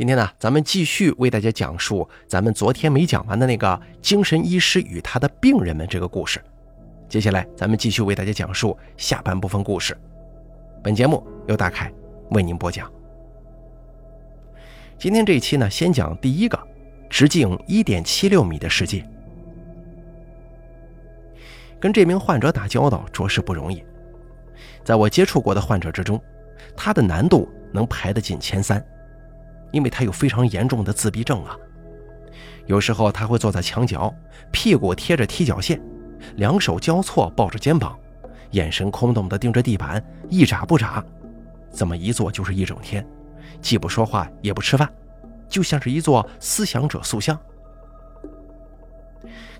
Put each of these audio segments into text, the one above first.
今天呢，咱们继续为大家讲述咱们昨天没讲完的那个精神医师与他的病人们这个故事。接下来，咱们继续为大家讲述下半部分故事。本节目由大凯为您播讲。今天这一期呢，先讲第一个，直径一点七六米的世界。跟这名患者打交道着实不容易，在我接触过的患者之中，他的难度能排得进前三。因为他有非常严重的自闭症啊，有时候他会坐在墙角，屁股贴着踢脚线，两手交错抱着肩膀，眼神空洞地盯着地板，一眨不眨，这么一坐就是一整天，既不说话也不吃饭，就像是一座思想者塑像。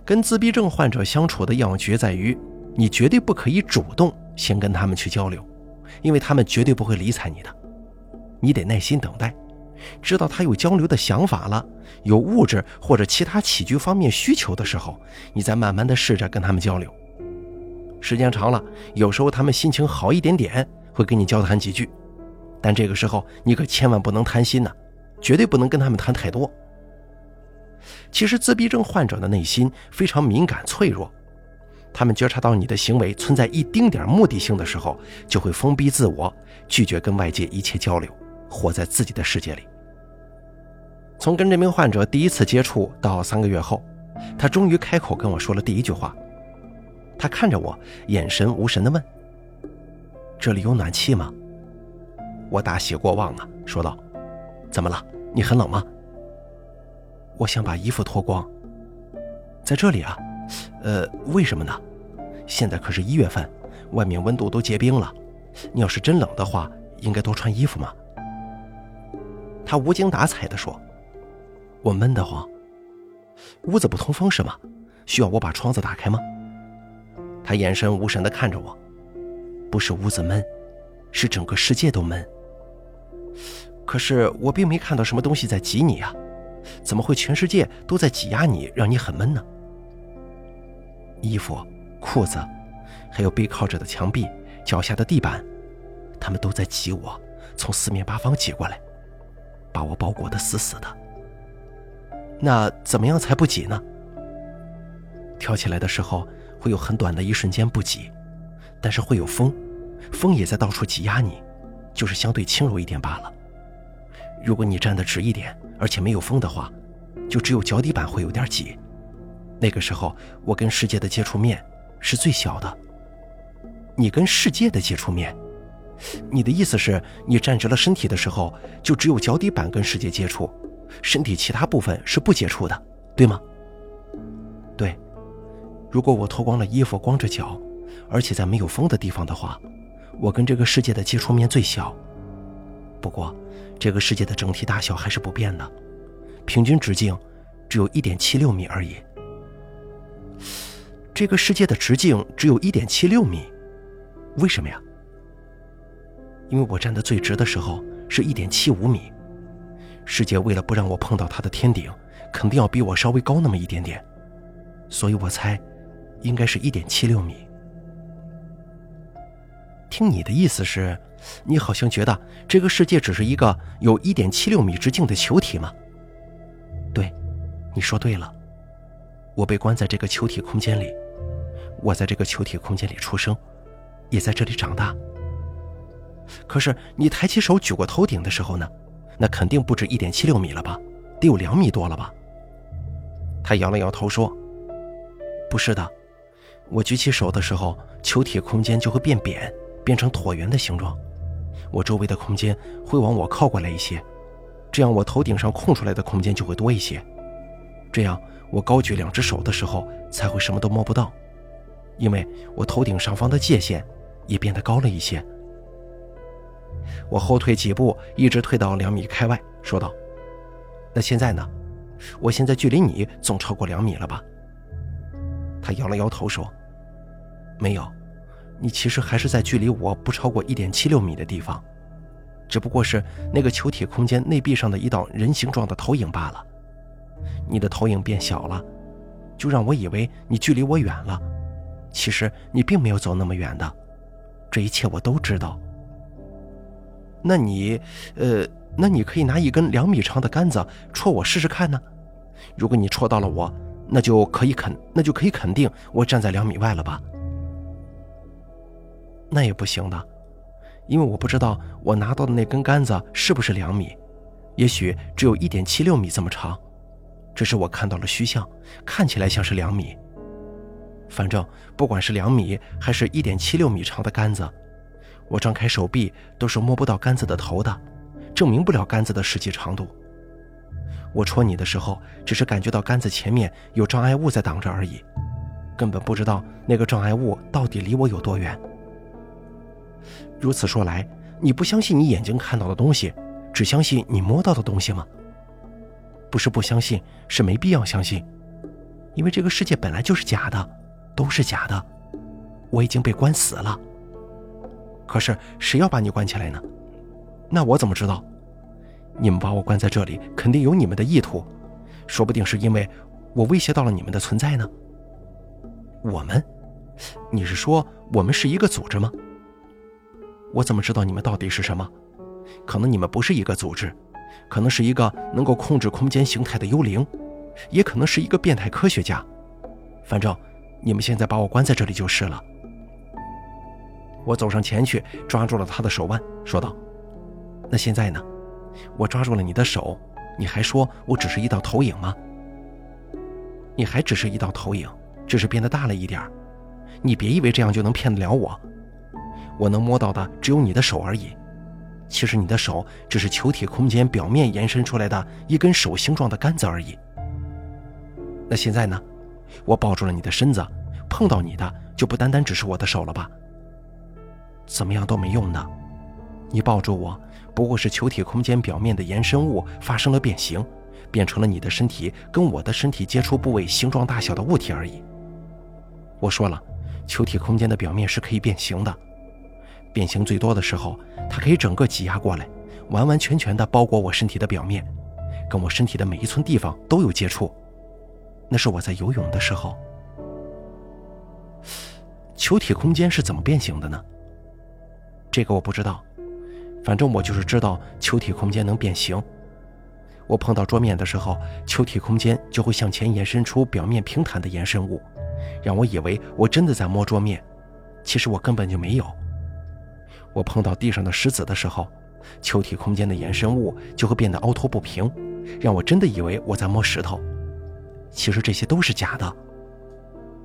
跟自闭症患者相处的要诀在于，你绝对不可以主动先跟他们去交流，因为他们绝对不会理睬你的，你得耐心等待。知道他有交流的想法了，有物质或者其他起居方面需求的时候，你再慢慢的试着跟他们交流。时间长了，有时候他们心情好一点点，会跟你交谈几句，但这个时候你可千万不能贪心呐，绝对不能跟他们谈太多。其实自闭症患者的内心非常敏感脆弱，他们觉察到你的行为存在一丁点目的性的时候，就会封闭自我，拒绝跟外界一切交流，活在自己的世界里。从跟这名患者第一次接触到三个月后，他终于开口跟我说了第一句话。他看着我，眼神无神地问：“这里有暖气吗？”我大喜过望啊，说道：“怎么了？你很冷吗？”我想把衣服脱光。在这里啊？呃，为什么呢？现在可是一月份，外面温度都结冰了。你要是真冷的话，应该多穿衣服嘛。他无精打采地说。我闷得慌，屋子不通风是吗？需要我把窗子打开吗？他眼神无神地看着我，不是屋子闷，是整个世界都闷。可是我并没看到什么东西在挤你呀，怎么会全世界都在挤压你，让你很闷呢？衣服、裤子，还有背靠着的墙壁、脚下的地板，他们都在挤我，从四面八方挤过来，把我包裹得死死的。那怎么样才不挤呢？跳起来的时候会有很短的一瞬间不挤，但是会有风，风也在到处挤压你，就是相对轻柔一点罢了。如果你站得直一点，而且没有风的话，就只有脚底板会有点挤。那个时候我跟世界的接触面是最小的。你跟世界的接触面，你的意思是你站直了身体的时候，就只有脚底板跟世界接触？身体其他部分是不接触的，对吗？对。如果我脱光了衣服，光着脚，而且在没有风的地方的话，我跟这个世界的接触面最小。不过，这个世界的整体大小还是不变的，平均直径只有一点七六米而已。这个世界的直径只有一点七六米，为什么呀？因为我站得最直的时候是一点七五米。世界为了不让我碰到它的天顶，肯定要比我稍微高那么一点点，所以我猜，应该是一点七六米。听你的意思是，你好像觉得这个世界只是一个有一点七六米直径的球体吗？对，你说对了，我被关在这个球体空间里，我在这个球体空间里出生，也在这里长大。可是你抬起手举过头顶的时候呢？那肯定不止一点七六米了吧，得有两米多了吧。他摇了摇头说：“不是的，我举起手的时候，球体空间就会变扁，变成椭圆的形状。我周围的空间会往我靠过来一些，这样我头顶上空出来的空间就会多一些。这样我高举两只手的时候才会什么都摸不到，因为我头顶上方的界限也变得高了一些。”我后退几步，一直退到两米开外，说道：“那现在呢？我现在距离你总超过两米了吧？”他摇了摇头说：“没有，你其实还是在距离我不超过一点七六米的地方，只不过是那个球体空间内壁上的一道人形状的投影罢了。你的投影变小了，就让我以为你距离我远了，其实你并没有走那么远的。这一切我都知道。”那你，呃，那你可以拿一根两米长的杆子戳我试试看呢。如果你戳到了我，那就可以肯，那就可以肯定我站在两米外了吧？那也不行的，因为我不知道我拿到的那根杆子是不是两米，也许只有一点七六米这么长。这是我看到了虚像，看起来像是两米。反正不管是两米还是一点七六米长的杆子，我张开手臂都是摸不到杆子的头的，证明不了杆子的实际长度。我戳你的时候，只是感觉到杆子前面有障碍物在挡着而已，根本不知道那个障碍物到底离我有多远。如此说来，你不相信你眼睛看到的东西，只相信你摸到的东西吗？不是不相信，是没必要相信，因为这个世界本来就是假的，都是假的。我已经被关死了。可是谁要把你关起来呢？那我怎么知道？你们把我关在这里，肯定有你们的意图，说不定是因为我威胁到了你们的存在呢。我们？你是说我们是一个组织吗？我怎么知道你们到底是什么？可能你们不是一个组织，可能是一个能够控制空间形态的幽灵，也可能是一个变态科学家。反正你们现在把我关在这里就是了。我走上前去，抓住了他的手腕，说道：“那现在呢？”我抓住了你的手，你还说我只是一道投影吗？你还只是一道投影，只是变得大了一点你别以为这样就能骗得了我。我能摸到的只有你的手而已。其实你的手只是球体空间表面延伸出来的一根手形状的杆子而已。那现在呢？我抱住了你的身子，碰到你的就不单单只是我的手了吧？怎么样都没用的。你抱住我。不过是球体空间表面的延伸物发生了变形，变成了你的身体跟我的身体接触部位形状大小的物体而已。我说了，球体空间的表面是可以变形的，变形最多的时候，它可以整个挤压过来，完完全全的包裹我身体的表面，跟我身体的每一寸地方都有接触。那是我在游泳的时候。球体空间是怎么变形的呢？这个我不知道。反正我就是知道球体空间能变形。我碰到桌面的时候，球体空间就会向前延伸出表面平坦的延伸物，让我以为我真的在摸桌面，其实我根本就没有。我碰到地上的石子的时候，球体空间的延伸物就会变得凹凸不平，让我真的以为我在摸石头，其实这些都是假的。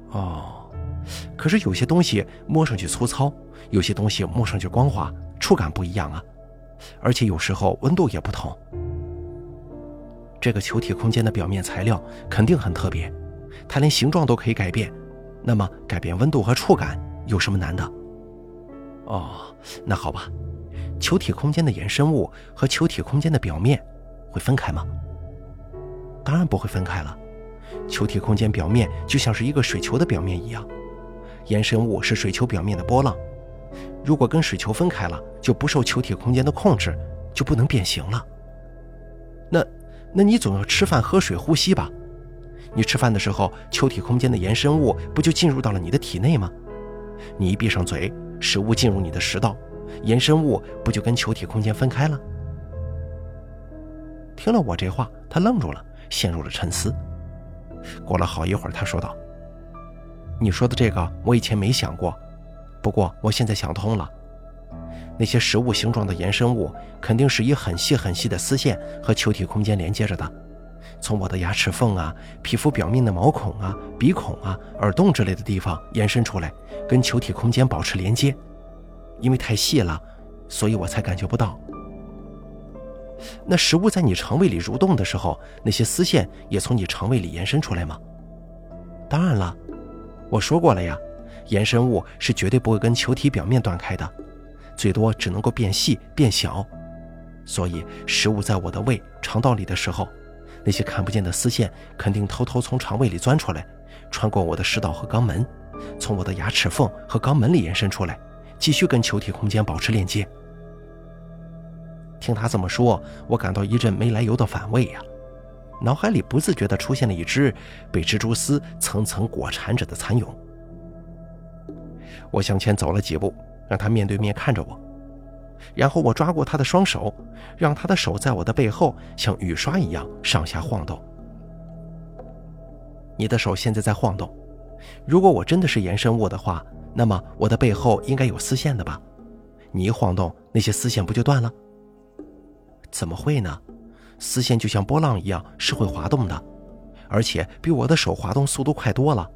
哦，可是有些东西摸上去粗糙，有些东西摸上去光滑。触感不一样啊，而且有时候温度也不同。这个球体空间的表面材料肯定很特别，它连形状都可以改变。那么改变温度和触感有什么难的？哦，那好吧。球体空间的衍生物和球体空间的表面会分开吗？当然不会分开了。球体空间表面就像是一个水球的表面一样，延伸物是水球表面的波浪。如果跟水球分开了，就不受球体空间的控制，就不能变形了。那，那你总要吃饭、喝水、呼吸吧？你吃饭的时候，球体空间的延伸物不就进入到了你的体内吗？你一闭上嘴，食物进入你的食道，延伸物不就跟球体空间分开了？听了我这话，他愣住了，陷入了沉思。过了好一会儿，他说道：“你说的这个，我以前没想过。”不过我现在想通了，那些食物形状的延伸物肯定是以很细很细的丝线和球体空间连接着的，从我的牙齿缝啊、皮肤表面的毛孔啊、鼻孔啊、耳洞之类的地方延伸出来，跟球体空间保持连接。因为太细了，所以我才感觉不到。那食物在你肠胃里蠕动的时候，那些丝线也从你肠胃里延伸出来吗？当然了，我说过了呀。延伸物是绝对不会跟球体表面断开的，最多只能够变细变小。所以食物在我的胃、肠道里的时候，那些看不见的丝线肯定偷偷从肠胃里钻出来，穿过我的食道和肛门，从我的牙齿缝和肛门里延伸出来，继续跟球体空间保持链接。听他这么说，我感到一阵没来由的反胃呀，脑海里不自觉地出现了一只被蜘蛛丝层层裹缠着的蚕蛹。我向前走了几步，让他面对面看着我。然后我抓过他的双手，让他的手在我的背后像雨刷一样上下晃动。你的手现在在晃动，如果我真的是延伸物的话，那么我的背后应该有丝线的吧？你一晃动，那些丝线不就断了？怎么会呢？丝线就像波浪一样是会滑动的，而且比我的手滑动速度快多了。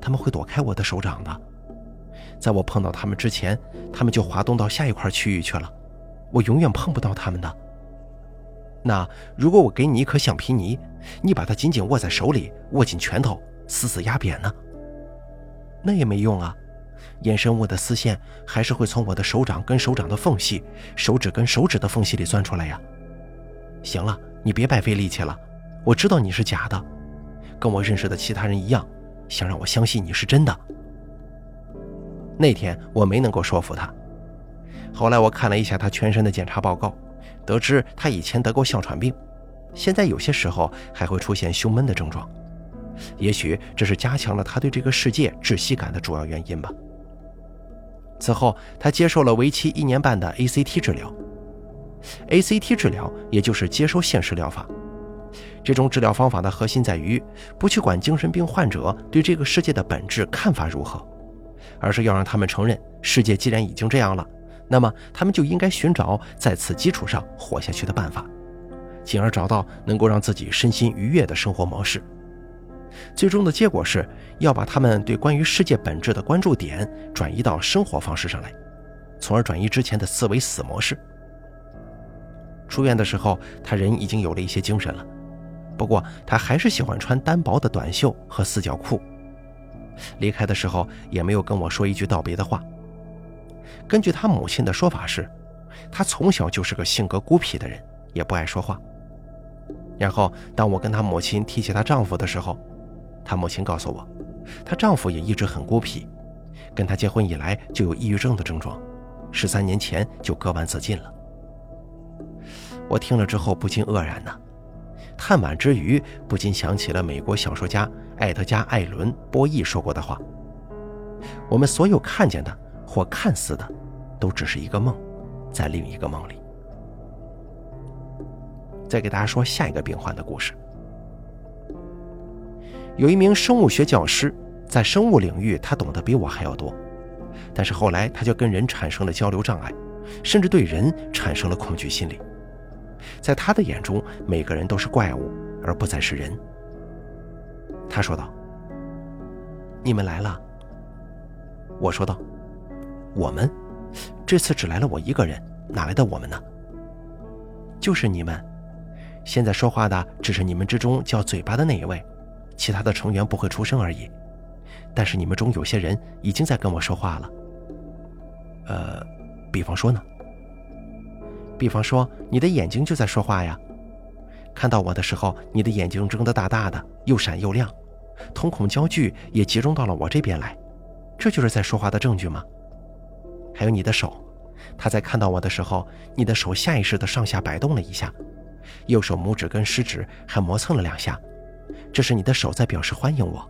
他们会躲开我的手掌的，在我碰到他们之前，他们就滑动到下一块区域去了，我永远碰不到他们的。那如果我给你一颗橡皮泥，你把它紧紧握在手里，握紧拳头，死死压扁呢？那也没用啊，衍生物的丝线还是会从我的手掌跟手掌的缝隙，手指跟手指的缝隙里钻出来呀。行了，你别白费力气了，我知道你是假的，跟我认识的其他人一样。想让我相信你是真的。那天我没能够说服他。后来我看了一下他全身的检查报告，得知他以前得过哮喘病，现在有些时候还会出现胸闷的症状。也许这是加强了他对这个世界窒息感的主要原因吧。此后，他接受了为期一年半的 ACT 治疗。ACT 治疗也就是接收现实疗法。这种治疗方法的核心在于，不去管精神病患者对这个世界的本质看法如何，而是要让他们承认，世界既然已经这样了，那么他们就应该寻找在此基础上活下去的办法，进而找到能够让自己身心愉悦的生活模式。最终的结果是要把他们对关于世界本质的关注点转移到生活方式上来，从而转移之前的思维死模式。出院的时候，他人已经有了一些精神了。不过他还是喜欢穿单薄的短袖和四角裤。离开的时候也没有跟我说一句道别的话。根据他母亲的说法是，他从小就是个性格孤僻的人，也不爱说话。然后当我跟他母亲提起她丈夫的时候，她母亲告诉我，她丈夫也一直很孤僻，跟她结婚以来就有抑郁症的症状，十三年前就割腕自尽了。我听了之后不禁愕然呐。叹惋之余，不禁想起了美国小说家艾德加·艾伦·波义说过的话：“我们所有看见的或看似的，都只是一个梦，在另一个梦里。”再给大家说下一个病患的故事。有一名生物学教师，在生物领域他懂得比我还要多，但是后来他就跟人产生了交流障碍，甚至对人产生了恐惧心理。在他的眼中，每个人都是怪物，而不再是人。他说道：“你们来了。”我说道：“我们，这次只来了我一个人，哪来的我们呢？就是你们。现在说话的只是你们之中叫嘴巴的那一位，其他的成员不会出声而已。但是你们中有些人已经在跟我说话了。呃，比方说呢？”比方说，你的眼睛就在说话呀。看到我的时候，你的眼睛睁得大大的，又闪又亮，瞳孔焦距也集中到了我这边来，这就是在说话的证据吗？还有你的手，他在看到我的时候，你的手下意识的上下摆动了一下，右手拇指跟食指还磨蹭了两下，这是你的手在表示欢迎我。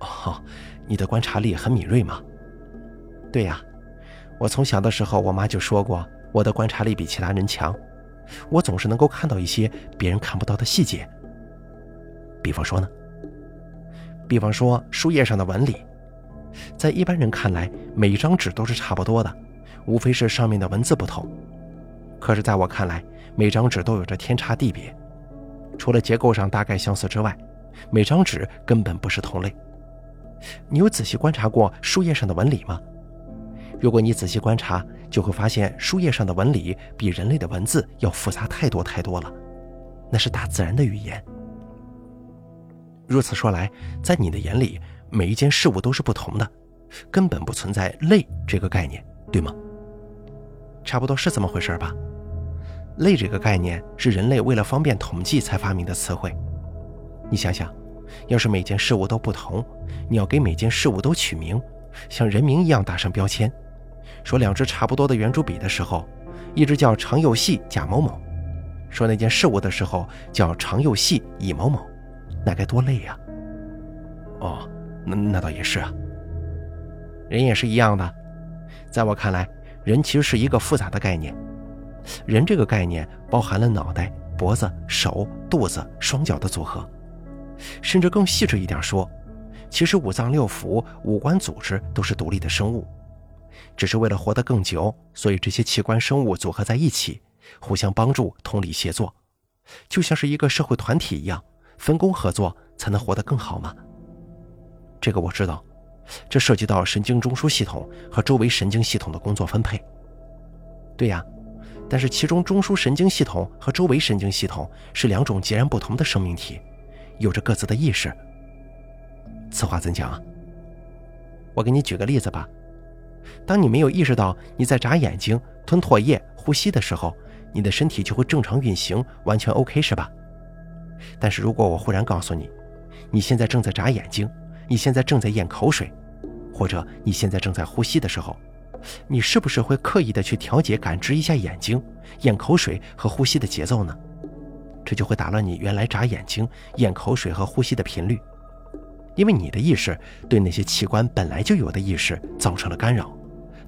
哦，你的观察力很敏锐吗？对呀，我从小的时候，我妈就说过。我的观察力比其他人强，我总是能够看到一些别人看不到的细节。比方说呢？比方说书页上的纹理，在一般人看来，每张纸都是差不多的，无非是上面的文字不同。可是在我看来，每张纸都有着天差地别，除了结构上大概相似之外，每张纸根本不是同类。你有仔细观察过书页上的纹理吗？如果你仔细观察，就会发现书页上的纹理比人类的文字要复杂太多太多了，那是大自然的语言。如此说来，在你的眼里，每一件事物都是不同的，根本不存在类这个概念，对吗？差不多是这么回事吧。类这个概念是人类为了方便统计才发明的词汇。你想想，要是每件事物都不同，你要给每件事物都取名，像人名一样打上标签。说两支差不多的圆珠笔的时候，一支叫长又细贾某某；说那件事物的时候叫长又细乙某某，那该多累呀！哦，那那倒也是啊。人也是一样的，在我看来，人其实是一个复杂的概念。人这个概念包含了脑袋、脖子、手、肚子、双脚的组合，甚至更细致一点说，其实五脏六腑、五官组织都是独立的生物，只是为了活得更久，所以这些器官生物组合在一起，互相帮助、同力协作，就像是一个社会团体一样，分工合作才能活得更好嘛。这个我知道，这涉及到神经中枢系统和周围神经系统的工作分配。对呀。但是，其中中枢神经系统和周围神经系统是两种截然不同的生命体，有着各自的意识。此话怎讲？我给你举个例子吧。当你没有意识到你在眨眼睛、吞唾液、呼吸的时候，你的身体就会正常运行，完全 OK 是吧？但是如果我忽然告诉你，你现在正在眨眼睛，你现在正在咽口水，或者你现在正在呼吸的时候，你是不是会刻意的去调节、感知一下眼睛、咽口水和呼吸的节奏呢？这就会打乱你原来眨眼睛、咽口水和呼吸的频率，因为你的意识对那些器官本来就有的意识造成了干扰，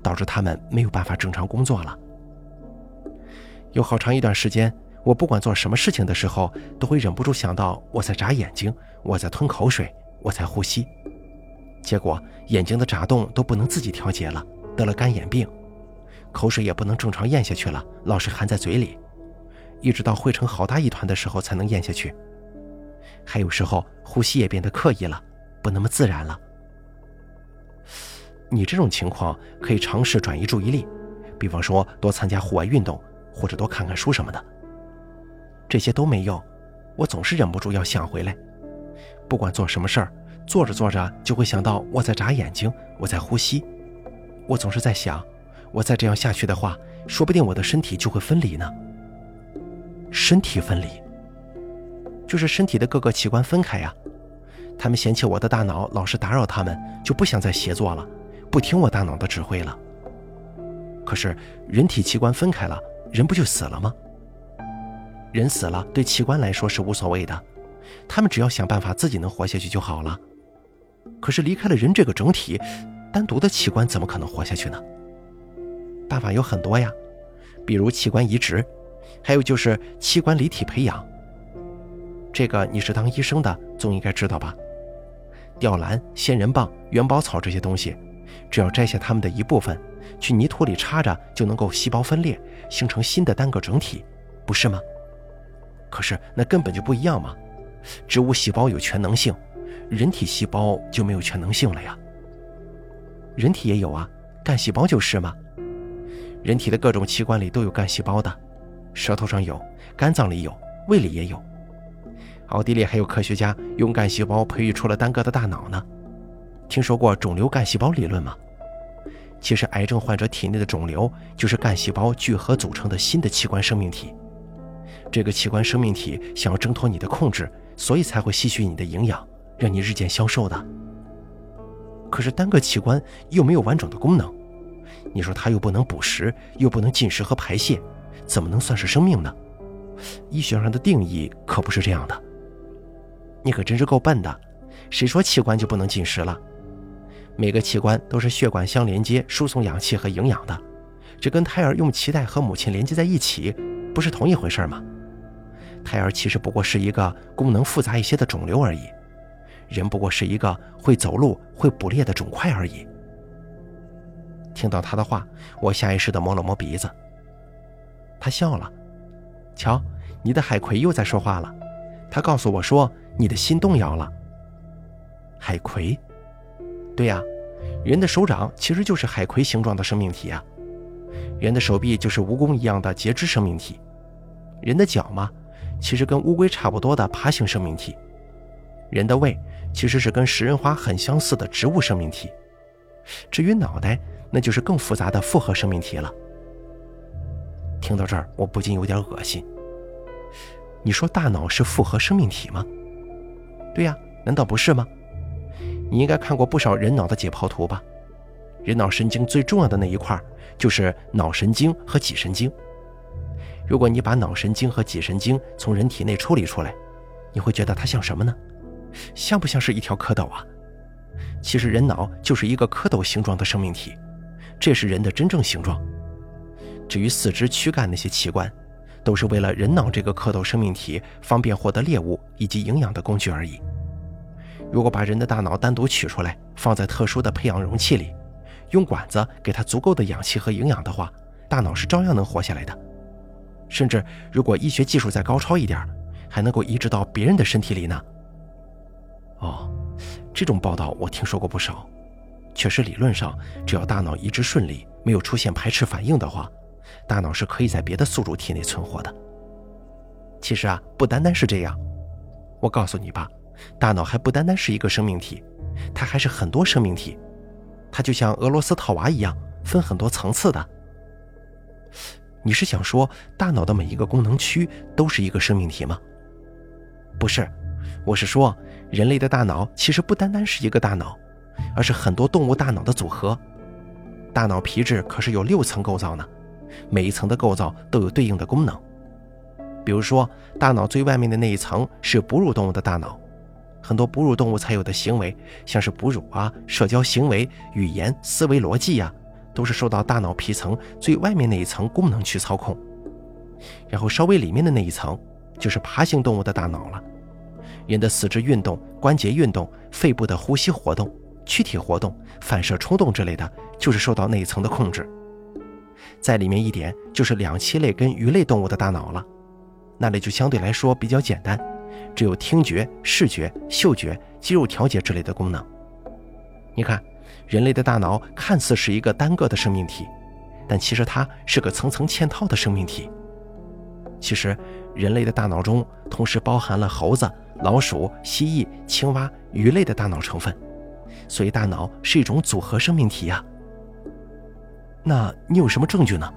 导致他们没有办法正常工作了。有好长一段时间，我不管做什么事情的时候，都会忍不住想到我在眨眼睛，我在吞口水，我在呼吸，结果眼睛的眨动都不能自己调节了。得了干眼病，口水也不能正常咽下去了，老是含在嘴里，一直到汇成好大一团的时候才能咽下去。还有时候呼吸也变得刻意了，不那么自然了。你这种情况可以尝试转移注意力，比方说多参加户外运动，或者多看看书什么的。这些都没用，我总是忍不住要想回来。不管做什么事儿，做着做着就会想到我在眨眼睛，我在呼吸。我总是在想，我再这样下去的话，说不定我的身体就会分离呢。身体分离，就是身体的各个器官分开呀。他们嫌弃我的大脑老是打扰他们，就不想再协作了，不听我大脑的指挥了。可是人体器官分开了，人不就死了吗？人死了，对器官来说是无所谓的，他们只要想办法自己能活下去就好了。可是离开了人这个整体。单独的器官怎么可能活下去呢？办法有很多呀，比如器官移植，还有就是器官离体培养。这个你是当医生的，总应该知道吧？吊兰、仙人棒、元宝草这些东西，只要摘下它们的一部分，去泥土里插着，就能够细胞分裂，形成新的单个整体，不是吗？可是那根本就不一样嘛！植物细胞有全能性，人体细胞就没有全能性了呀。人体也有啊，干细胞就是嘛。人体的各种器官里都有干细胞的，舌头上有，肝脏里有，胃里也有。奥地利还有科学家用干细胞培育出了单个的大脑呢。听说过肿瘤干细胞理论吗？其实癌症患者体内的肿瘤就是干细胞聚合组成的新的器官生命体。这个器官生命体想要挣脱你的控制，所以才会吸取你的营养，让你日渐消瘦的。可是单个器官又没有完整的功能，你说它又不能捕食，又不能进食和排泄，怎么能算是生命呢？医学上的定义可不是这样的。你可真是够笨的，谁说器官就不能进食了？每个器官都是血管相连接，输送氧气和营养的，这跟胎儿用脐带和母亲连接在一起，不是同一回事吗？胎儿其实不过是一个功能复杂一些的肿瘤而已。人不过是一个会走路、会捕猎的肿块而已。听到他的话，我下意识地摸了摸鼻子。他笑了，瞧，你的海葵又在说话了。他告诉我说，你的心动摇了。海葵？对呀，人的手掌其实就是海葵形状的生命体啊。人的手臂就是蜈蚣一样的节肢生命体。人的脚嘛，其实跟乌龟差不多的爬行生命体。人的胃。其实是跟食人花很相似的植物生命体，至于脑袋，那就是更复杂的复合生命体了。听到这儿，我不禁有点恶心。你说大脑是复合生命体吗？对呀，难道不是吗？你应该看过不少人脑的解剖图吧？人脑神经最重要的那一块就是脑神经和脊神经。如果你把脑神经和脊神经从人体内抽离出来，你会觉得它像什么呢？像不像是一条蝌蚪啊？其实人脑就是一个蝌蚪形状的生命体，这是人的真正形状，至于四肢、躯干那些器官，都是为了人脑这个蝌蚪生命体方便获得猎物以及营养的工具而已。如果把人的大脑单独取出来，放在特殊的培养容器里，用管子给它足够的氧气和营养的话，大脑是照样能活下来的。甚至如果医学技术再高超一点，还能够移植到别人的身体里呢。哦，这种报道我听说过不少。确实，理论上只要大脑移植顺利，没有出现排斥反应的话，大脑是可以在别的宿主体内存活的。其实啊，不单单是这样。我告诉你吧，大脑还不单单是一个生命体，它还是很多生命体。它就像俄罗斯套娃一样，分很多层次的。你是想说，大脑的每一个功能区都是一个生命体吗？不是，我是说，人类的大脑其实不单单是一个大脑。而是很多动物大脑的组合。大脑皮质可是有六层构造呢，每一层的构造都有对应的功能。比如说，大脑最外面的那一层是哺乳动物的大脑，很多哺乳动物才有的行为，像是哺乳啊、社交行为、语言、思维逻辑呀，都是受到大脑皮层最外面那一层功能去操控。然后稍微里面的那一层，就是爬行动物的大脑了，人的四肢运动、关节运动、肺部的呼吸活动。躯体活动、反射冲动之类的，就是受到那一层的控制。在里面一点，就是两栖类跟鱼类动物的大脑了，那里就相对来说比较简单，只有听觉、视觉、嗅觉、肌肉调节之类的功能。你看，人类的大脑看似是一个单个的生命体，但其实它是个层层嵌套的生命体。其实，人类的大脑中同时包含了猴子、老鼠、蜥蜴、青蛙、鱼类的大脑成分。所以，大脑是一种组合生命体呀。那你有什么证据呢？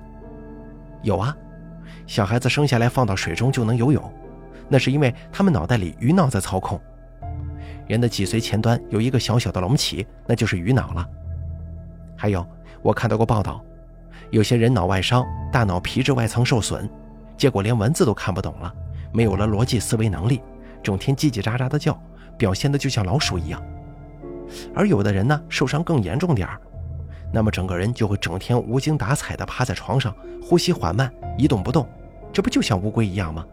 有啊，小孩子生下来放到水中就能游泳，那是因为他们脑袋里鱼脑在操控。人的脊髓前端有一个小小的隆起，那就是鱼脑了。还有，我看到过报道，有些人脑外伤，大脑皮质外层受损，结果连文字都看不懂了，没有了逻辑思维能力，整天叽叽喳喳的叫，表现的就像老鼠一样。而有的人呢，受伤更严重点儿，那么整个人就会整天无精打采的趴在床上，呼吸缓慢，一动不动，这不就像乌龟一样吗？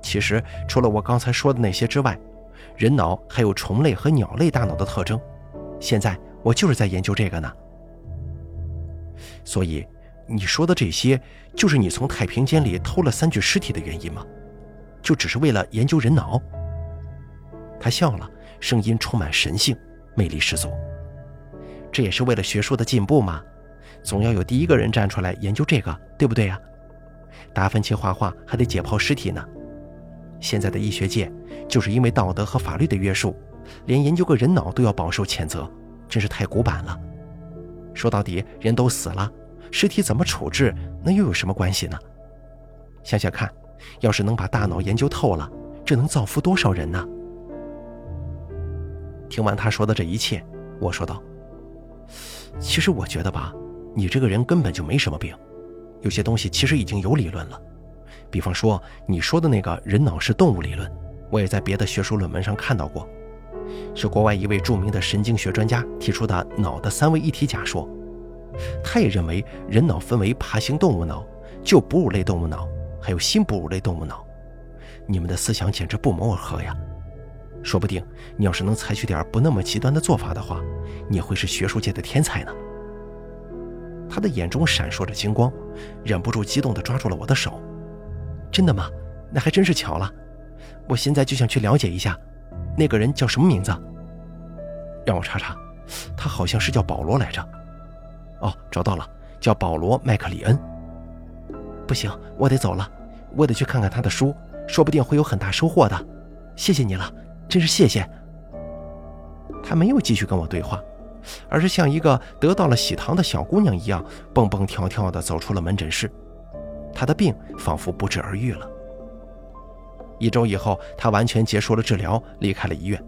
其实除了我刚才说的那些之外，人脑还有虫类和鸟类大脑的特征。现在我就是在研究这个呢。所以你说的这些，就是你从太平间里偷了三具尸体的原因吗？就只是为了研究人脑？他笑了。声音充满神性，魅力十足。这也是为了学术的进步嘛，总要有第一个人站出来研究这个，对不对呀？达芬奇画画还得解剖尸体呢。现在的医学界就是因为道德和法律的约束，连研究个人脑都要饱受谴责，真是太古板了。说到底，人都死了，尸体怎么处置，那又有什么关系呢？想想看，要是能把大脑研究透了，这能造福多少人呢？听完他说的这一切，我说道：“其实我觉得吧，你这个人根本就没什么病。有些东西其实已经有理论了，比方说你说的那个人脑是动物理论，我也在别的学术论文上看到过，是国外一位著名的神经学专家提出的脑的三位一体假说。他也认为人脑分为爬行动物脑、旧哺乳类动物脑，还有新哺乳类动物脑。你们的思想简直不谋而合呀！”说不定你要是能采取点不那么极端的做法的话，你会是学术界的天才呢。他的眼中闪烁着金光，忍不住激动地抓住了我的手。真的吗？那还真是巧了。我现在就想去了解一下，那个人叫什么名字？让我查查，他好像是叫保罗来着。哦，找到了，叫保罗·麦克里恩。不行，我得走了，我得去看看他的书，说不定会有很大收获的。谢谢你了。真是谢谢。他没有继续跟我对话，而是像一个得到了喜糖的小姑娘一样，蹦蹦跳跳地走出了门诊室。他的病仿佛不治而愈了。一周以后，他完全结束了治疗，离开了医院。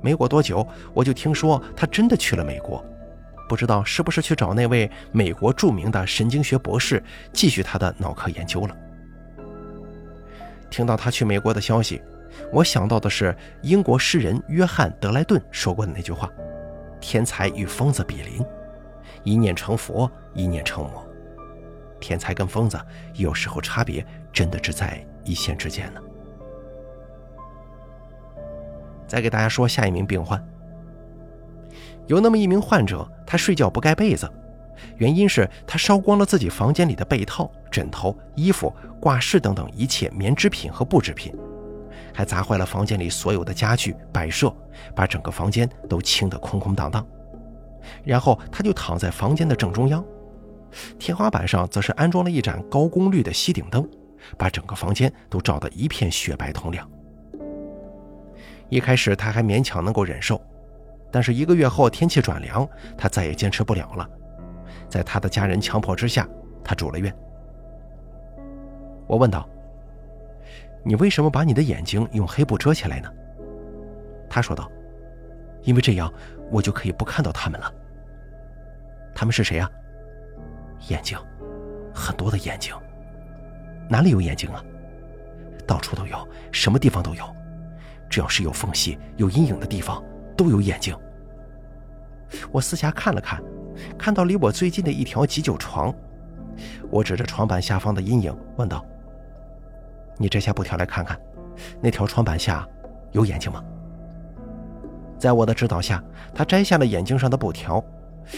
没过多久，我就听说他真的去了美国，不知道是不是去找那位美国著名的神经学博士继续他的脑科研究了。听到他去美国的消息。我想到的是英国诗人约翰·德莱顿说过的那句话：“天才与疯子比邻，一念成佛，一念成魔。”天才跟疯子有时候差别真的只在一线之间呢。再给大家说下一名病患，有那么一名患者，他睡觉不盖被子，原因是他烧光了自己房间里的被套、枕头、衣服、挂饰等等一切棉织品和布制品，还砸坏了房间里所有的家具摆设，把整个房间都清得空空荡荡。然后他就躺在房间的正中央，天花板上则是安装了一盏高功率的吸顶灯，把整个房间都照得一片雪白通亮。一开始他还勉强能够忍受，但是一个月后天气转凉，他再也坚持不了了。在他的家人强迫之下，他住了院。我问道：“你为什么把你的眼睛用黑布遮起来呢？”他说道：“因为这样我就可以不看到他们了。”他们是谁呀？眼睛，很多的眼睛。哪里有眼睛啊？到处都有，什么地方都有。只要是有缝隙、有阴影的地方，都有眼睛。我四下看了看，看到离我最近的一条急救床，我指着床板下方的阴影问道：“你摘下布条来看看，那条床板下有眼睛吗？”在我的指导下，他摘下了眼睛上的布条，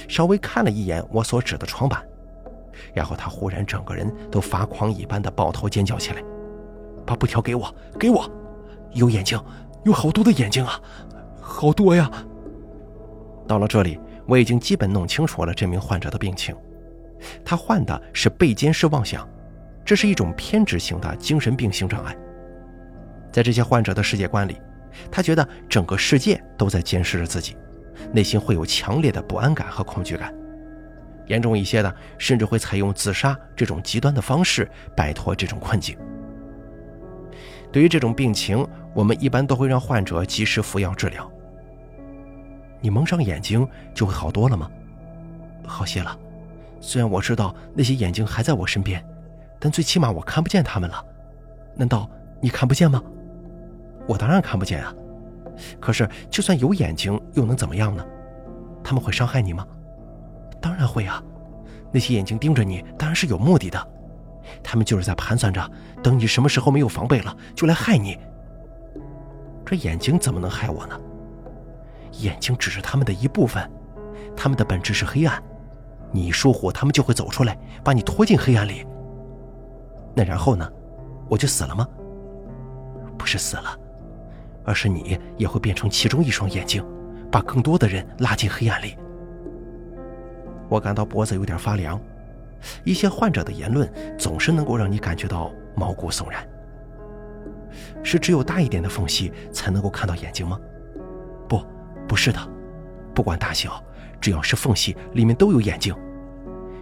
稍微看了一眼我所指的床板，然后他忽然整个人都发狂一般的抱头尖叫起来：“把布条给我，给我！”有眼睛，有好多的眼睛啊，好多呀！到了这里，我已经基本弄清楚了这名患者的病情，他患的是背监视妄想，这是一种偏执型的精神病性障碍。在这些患者的世界观里，他觉得整个世界都在监视着自己，内心会有强烈的不安感和恐惧感。严重一些的，甚至会采用自杀这种极端的方式摆脱这种困境。对于这种病情，我们一般都会让患者及时服药治疗。你蒙上眼睛就会好多了吗？好些了。虽然我知道那些眼睛还在我身边，但最起码我看不见他们了。难道你看不见吗？我当然看不见啊。可是就算有眼睛又能怎么样呢？他们会伤害你吗？当然会啊。那些眼睛盯着你，当然是有目的的。他们就是在盘算着，等你什么时候没有防备了，就来害你。这眼睛怎么能害我呢？眼睛只是他们的一部分，他们的本质是黑暗。你一疏忽，他们就会走出来，把你拖进黑暗里。那然后呢？我就死了吗？不是死了，而是你也会变成其中一双眼睛，把更多的人拉进黑暗里。我感到脖子有点发凉。一些患者的言论总是能够让你感觉到毛骨悚然。是只有大一点的缝隙才能够看到眼睛吗？不，不是的。不管大小，只要是缝隙，里面都有眼睛。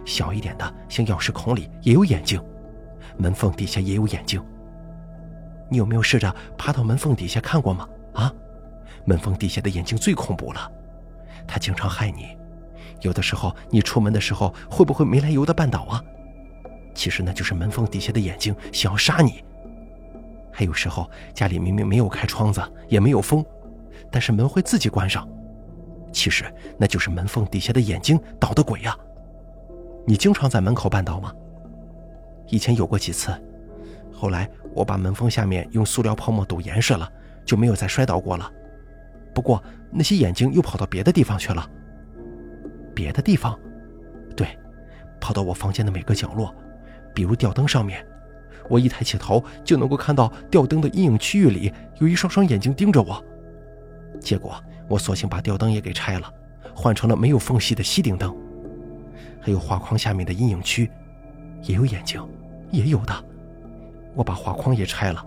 小一点的，像钥匙孔里也有眼睛，门缝底下也有眼睛。你有没有试着爬到门缝底下看过吗？啊，门缝底下的眼睛最恐怖了，它经常害你。有的时候，你出门的时候会不会没来由的绊倒啊？其实那就是门缝底下的眼睛想要杀你。还有时候，家里明明没有开窗子，也没有风，但是门会自己关上。其实那就是门缝底下的眼睛捣的鬼呀。你经常在门口绊倒吗？以前有过几次，后来我把门缝下面用塑料泡沫堵严实了，就没有再摔倒过了。不过那些眼睛又跑到别的地方去了。别的地方，对，跑到我房间的每个角落，比如吊灯上面，我一抬起头就能够看到吊灯的阴影区域里有一双双眼睛盯着我。结果我索性把吊灯也给拆了，换成了没有缝隙的吸顶灯。还有画框下面的阴影区，也有眼睛，也有的。我把画框也拆了，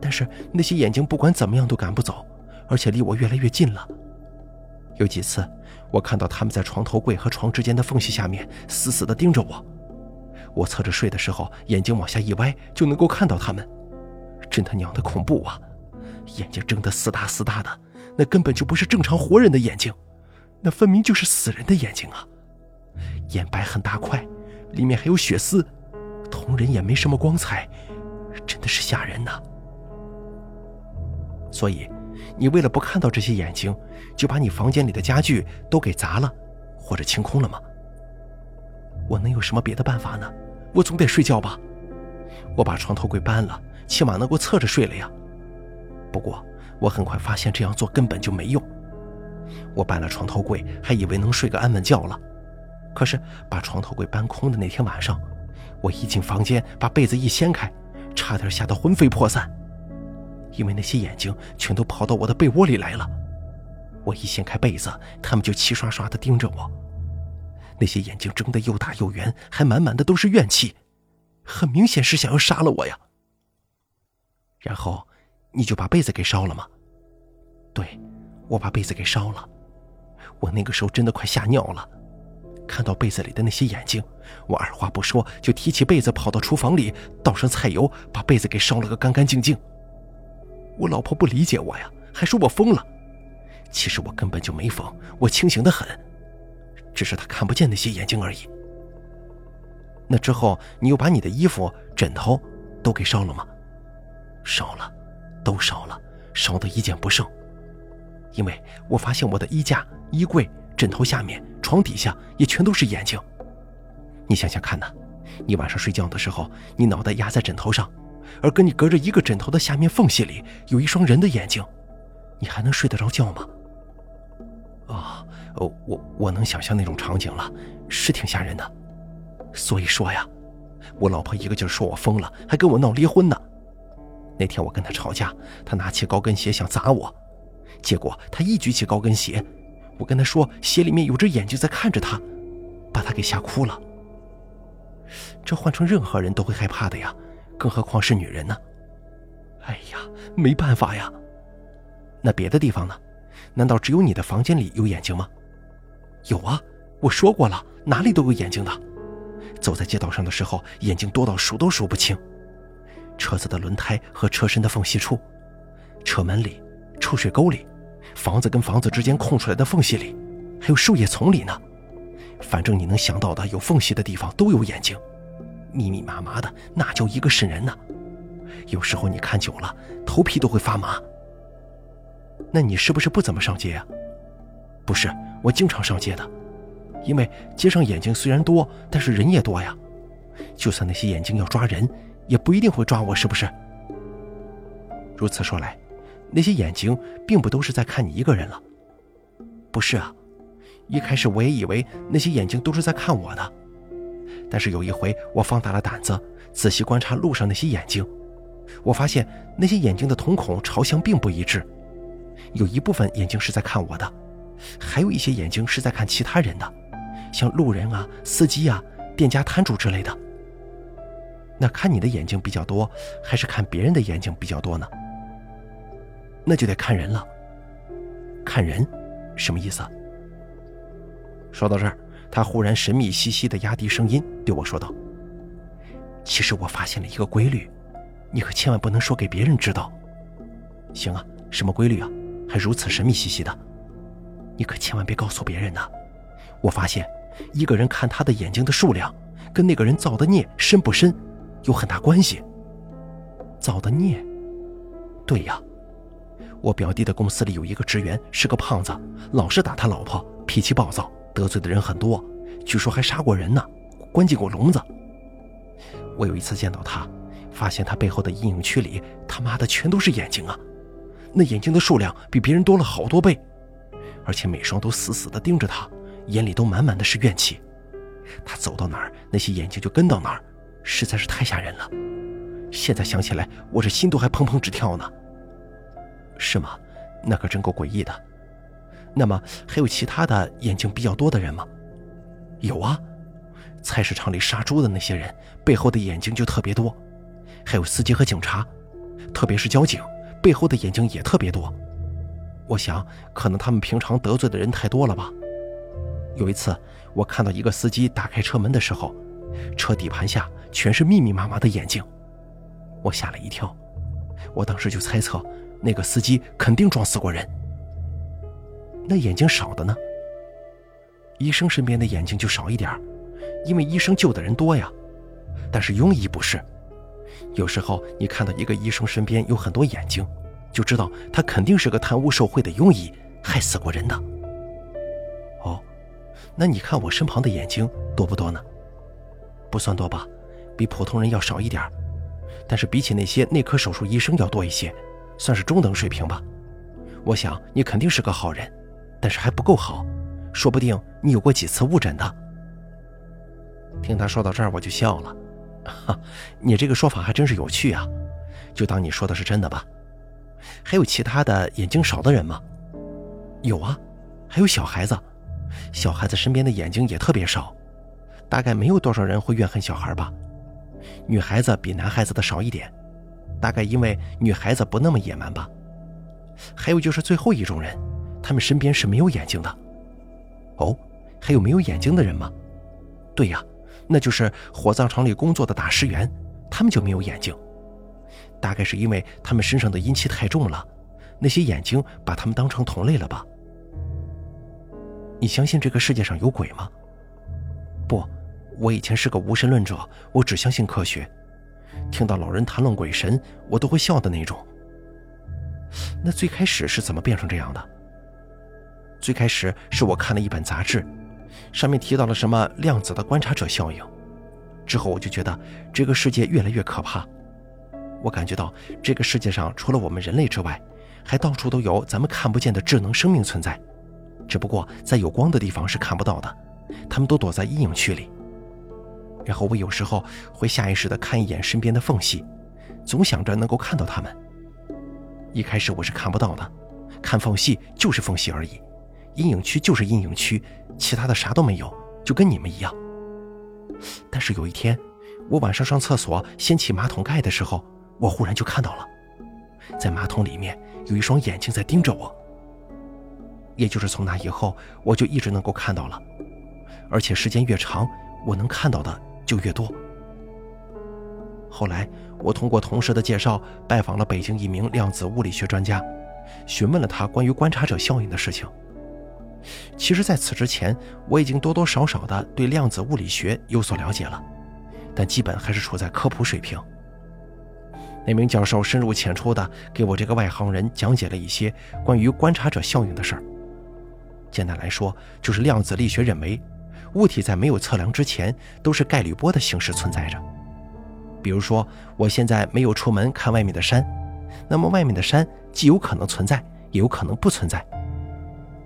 但是那些眼睛不管怎么样都赶不走，而且离我越来越近了。有几次。我看到他们在床头柜和床之间的缝隙下面死死地盯着我，我侧着睡的时候，眼睛往下一歪就能够看到他们，真他娘的恐怖啊！眼睛睁得死大死大的，那根本就不是正常活人的眼睛，那分明就是死人的眼睛啊！眼白很大块，里面还有血丝，瞳仁也没什么光彩，真的是吓人呐！所以。你为了不看到这些眼睛，就把你房间里的家具都给砸了，或者清空了吗？我能有什么别的办法呢？我总得睡觉吧。我把床头柜搬了，起码能够侧着睡了呀。不过我很快发现这样做根本就没用。我搬了床头柜，还以为能睡个安稳觉了。可是把床头柜搬空的那天晚上，我一进房间，把被子一掀开，差点吓得魂飞魄散，因为那些眼睛全都跑到我的被窝里来了。我一掀开被子，他们就齐刷刷地盯着我。那些眼睛睁得又大又圆，还满满的都是怨气，很明显是想要杀了我呀。然后，你就把被子给烧了吗？对，我把被子给烧了。我那个时候真的快吓尿了，看到被子里的那些眼睛，我二话不说就提起被子跑到厨房里，倒上菜油，把被子给烧了个干干净净。我老婆不理解我呀，还说我疯了。其实我根本就没疯，我清醒的很。只是他看不见那些眼睛而已。那之后，你又把你的衣服、枕头都给烧了吗？烧了，都烧了，烧得一件不剩。因为我发现我的衣架、衣柜、枕头下面、床底下也全都是眼睛。你想想看呐，你晚上睡觉的时候，你脑袋压在枕头上，而跟你隔着一个枕头的下面缝隙里有一双人的眼睛，你还能睡得着觉吗？啊。哦，我我能想象那种场景了，是挺吓人的。所以说呀，我老婆一个劲儿说我疯了，还跟我闹离婚呢。那天我跟她吵架，她拿起高跟鞋想砸我，结果她一举起高跟鞋，我跟她说鞋里面有只眼睛在看着她，把她给吓哭了。这换成任何人都会害怕的呀，更何况是女人呢？哎呀，没办法呀。那别的地方呢？难道只有你的房间里有眼睛吗？有啊，我说过了，哪里都有眼睛的。走在街道上的时候，眼睛多到数都数不清。车子的轮胎和车身的缝隙处，车门里、臭水沟里，房子跟房子之间空出来的缝隙里，还有树叶丛里呢。反正你能想到的有缝隙的地方都有眼睛，密密麻麻的，那叫一个瘆人呢。有时候你看久了，头皮都会发麻。那你是不是不怎么上街呀？不是。我经常上街的，因为街上眼睛虽然多，但是人也多呀。就算那些眼睛要抓人，也不一定会抓我，是不是？如此说来，那些眼睛并不都是在看你一个人了。不是啊，一开始我也以为那些眼睛都是在看我的，但是有一回我放大了胆子，仔细观察路上那些眼睛，我发现那些眼睛的瞳孔朝向并不一致，有一部分眼睛是在看我的。还有一些眼睛是在看其他人的，像路人啊、司机啊、店家摊主之类的。那看你的眼睛比较多，还是看别人的眼睛比较多呢？那就得看人了。看人，什么意思？说到这儿，他忽然神秘兮兮的压低声音对我说道：“其实我发现了一个规律，你可千万不能说给别人知道。行啊，什么规律啊？还如此神秘兮兮的。”你可千万别告诉别人呐！我发现，一个人看他的眼睛的数量，跟那个人造的孽深不深，有很大关系。造的孽？对呀，我表弟的公司里有一个职员是个胖子，老是打他老婆，脾气暴躁，得罪的人很多，据说还杀过人呢，关进过笼子。我有一次见到他，发现他背后的阴影区里，他妈的全都是眼睛啊！那眼睛的数量比别人多了好多倍。而且每双都死死地盯着他，眼里都满满的是怨气。他走到哪儿，那些眼睛就跟到哪儿，实在是太吓人了。现在想起来，我这心都还砰砰直跳呢。是吗？那可真够诡异的。那么还有其他的眼睛比较多的人吗？有啊，菜市场里杀猪的那些人背后的眼睛就特别多，还有司机和警察，特别是交警背后的眼睛也特别多。我想，可能他们平常得罪的人太多了吧。有一次，我看到一个司机打开车门的时候，车底盘下全是密密麻麻的眼睛，我吓了一跳。我当时就猜测，那个司机肯定撞死过人。那眼睛少的呢？医生身边的眼睛就少一点因为医生救的人多呀。但是庸医不是，有时候你看到一个医生身边有很多眼睛。就知道他肯定是个贪污受贿的庸医，害死过人的。哦，那你看我身旁的眼睛多不多呢？不算多吧，比普通人要少一点但是比起那些内科手术医生要多一些，算是中等水平吧。我想你肯定是个好人，但是还不够好，说不定你有过几次误诊的。听他说到这儿，我就笑了。哈，你这个说法还真是有趣啊，就当你说的是真的吧。还有其他的眼睛少的人吗？有啊，还有小孩子，小孩子身边的眼睛也特别少，大概没有多少人会怨恨小孩吧。女孩子比男孩子的少一点，大概因为女孩子不那么野蛮吧。还有就是最后一种人，他们身边是没有眼睛的。哦，还有没有眼睛的人吗？对呀，那就是火葬场里工作的打尸员，他们就没有眼睛。大概是因为他们身上的阴气太重了，那些眼睛把他们当成同类了吧？你相信这个世界上有鬼吗？不。我以前是个无神论者，我只相信科学。听到老人谈论鬼神，我都会笑的那种。那最开始是怎么变成这样的？最开始是我看了一本杂志，上面提到了什么量子的观察者效应。之后我就觉得这个世界越来越可怕。我感觉到这个世界上除了我们人类之外，还到处都有咱们看不见的智能生命存在，只不过在有光的地方是看不到的，他们都躲在阴影区里。然后我有时候会下意识地看一眼身边的缝隙，总想着能够看到他们。一开始我是看不到的，看缝隙就是缝隙而已，阴影区就是阴影区，其他的啥都没有，就跟你们一样。但是有一天，我晚上上厕所掀起马桶盖的时候，我忽然就看到了，在马桶里面有一双眼睛在盯着我。也就是从那以后，我就一直能够看到了，而且时间越长，我能看到的。就越多。后来，我通过同事的介绍，拜访了北京一名量子物理学专家，询问了他关于观察者效应的事情。其实，在此之前，我已经多多少少的对量子物理学有所了解了，但基本还是处在科普水平。那名教授深入浅出的给我这个外行人讲解了一些关于观察者效应的事儿。简单来说，就是量子力学认为。物体在没有测量之前，都是概率波的形式存在着。比如说，我现在没有出门看外面的山，那么外面的山既有可能存在，也有可能不存在。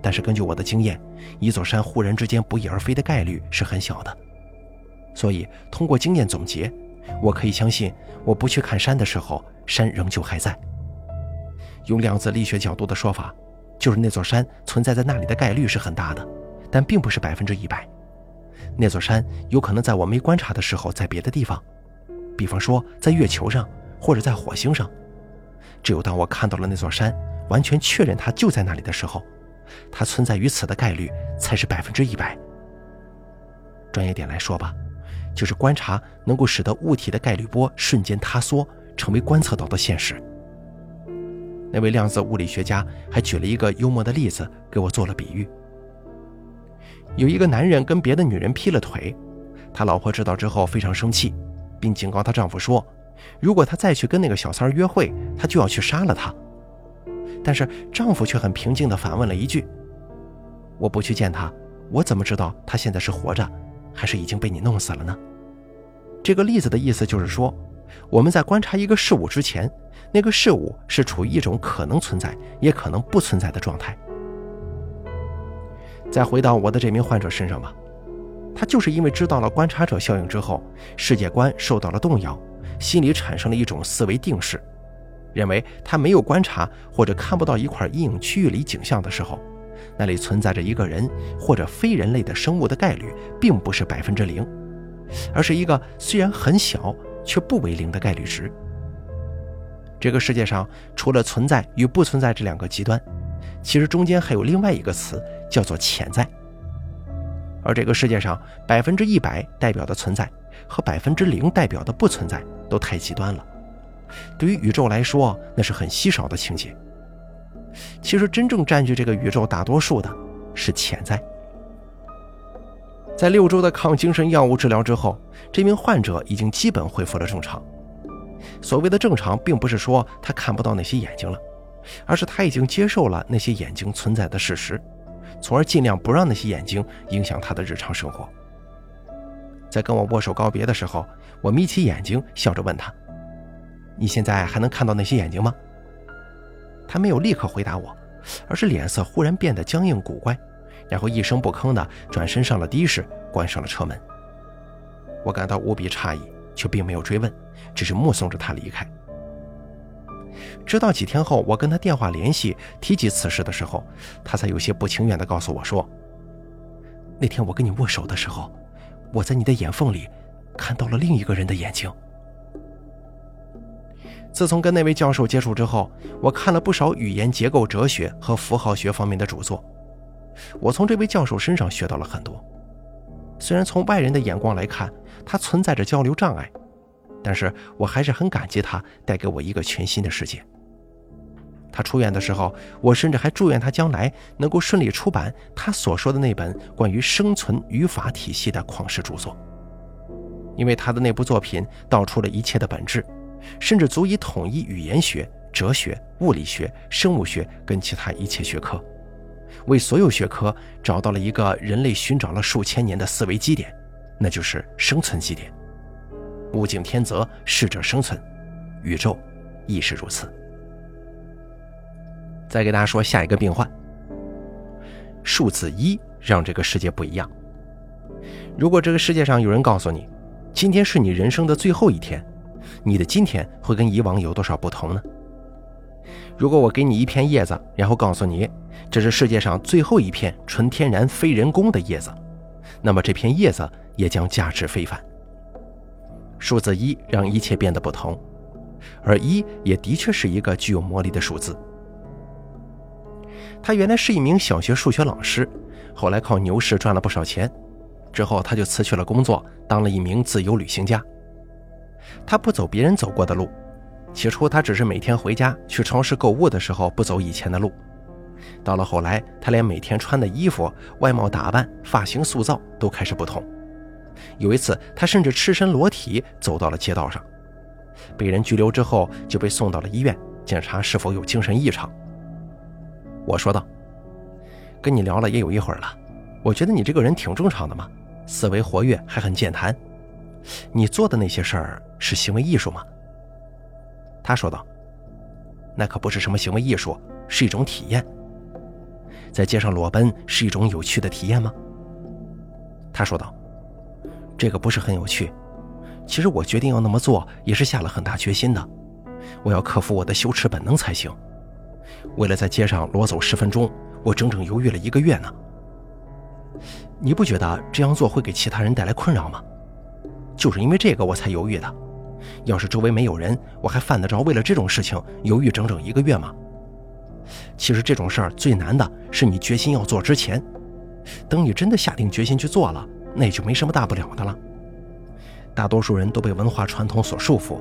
但是根据我的经验，一座山忽然之间不翼而飞的概率是很小的。所以通过经验总结，我可以相信，我不去看山的时候，山仍旧还在。用量子力学角度的说法，就是那座山存在在那里的概率是很大的，但并不是百分之一百。那座山有可能在我没观察的时候在别的地方，比方说在月球上或者在火星上。只有当我看到了那座山，完全确认它就在那里的时候，它存在于此的概率才是百分之一百。专业点来说吧，就是观察能够使得物体的概率波瞬间塌缩，成为观测到的现实。那位量子物理学家还举了一个幽默的例子给我做了比喻。有一个男人跟别的女人劈了腿，他老婆知道之后非常生气，并警告她丈夫说：“如果他再去跟那个小三约会，他就要去杀了他。”但是丈夫却很平静地反问了一句：“我不去见他，我怎么知道他现在是活着，还是已经被你弄死了呢？”这个例子的意思就是说，我们在观察一个事物之前，那个事物是处于一种可能存在，也可能不存在的状态。再回到我的这名患者身上吧，他就是因为知道了观察者效应之后，世界观受到了动摇，心里产生了一种思维定式，认为他没有观察或者看不到一块阴影区域里景象的时候，那里存在着一个人或者非人类的生物的概率并不是百分之零，而是一个虽然很小却不为零的概率值。这个世界上除了存在与不存在这两个极端。其实中间还有另外一个词，叫做潜在。而这个世界上百分之一百代表的存在和百分之零代表的不存在都太极端了。对于宇宙来说，那是很稀少的情节。其实真正占据这个宇宙大多数的是潜在。在六周的抗精神药物治疗之后，这名患者已经基本恢复了正常。所谓的正常，并不是说他看不到那些眼睛了。而是他已经接受了那些眼睛存在的事实，从而尽量不让那些眼睛影响他的日常生活。在跟我握手告别的时候，我眯起眼睛，笑着问他：“你现在还能看到那些眼睛吗？”他没有立刻回答我，而是脸色忽然变得僵硬古怪，然后一声不吭地转身上了的士，关上了车门。我感到无比诧异，却并没有追问，只是目送着他离开。直到几天后，我跟他电话联系，提及此事的时候，他才有些不情愿地告诉我说：“那天我跟你握手的时候，我在你的眼缝里看到了另一个人的眼睛。”自从跟那位教授接触之后，我看了不少语言结构哲学和符号学方面的著作，我从这位教授身上学到了很多。虽然从外人的眼光来看，他存在着交流障碍。但是我还是很感激他带给我一个全新的世界。他出院的时候，我甚至还祝愿他将来能够顺利出版他所说的那本关于生存语法体系的旷世著作，因为他的那部作品道出了一切的本质，甚至足以统一语言学、哲学、物理学、生物学跟其他一切学科，为所有学科找到了一个人类寻找了数千年的思维基点，那就是生存基点。物竞天择，适者生存，宇宙亦是如此。再给大家说下一个病患，数字一让这个世界不一样。如果这个世界上有人告诉你，今天是你人生的最后一天，你的今天会跟以往有多少不同呢？如果我给你一片叶子，然后告诉你这是世界上最后一片纯天然非人工的叶子，那么这片叶子也将价值非凡。数字一让一切变得不同，而一也的确是一个具有魔力的数字。他原来是一名小学数学老师，后来靠牛市赚了不少钱，之后他就辞去了工作，当了一名自由旅行家。他不走别人走过的路，起初他只是每天回家去超市购物的时候不走以前的路，到了后来，他连每天穿的衣服、外貌打扮、发型塑造都开始不同。有一次，他甚至赤身裸体走到了街道上，被人拘留之后，就被送到了医院检查是否有精神异常。我说道：“跟你聊了也有一会儿了，我觉得你这个人挺正常的嘛，思维活跃，还很健谈。你做的那些事儿是行为艺术吗？”他说道：“那可不是什么行为艺术，是一种体验。在街上裸奔是一种有趣的体验吗？”他说道。这个不是很有趣，其实我决定要那么做也是下了很大决心的，我要克服我的羞耻本能才行。为了在街上裸走十分钟，我整整犹豫了一个月呢。你不觉得这样做会给其他人带来困扰吗？就是因为这个我才犹豫的。要是周围没有人，我还犯得着为了这种事情犹豫整整一个月吗？其实这种事儿最难的是你决心要做之前，等你真的下定决心去做了。那也就没什么大不了的了。大多数人都被文化传统所束缚。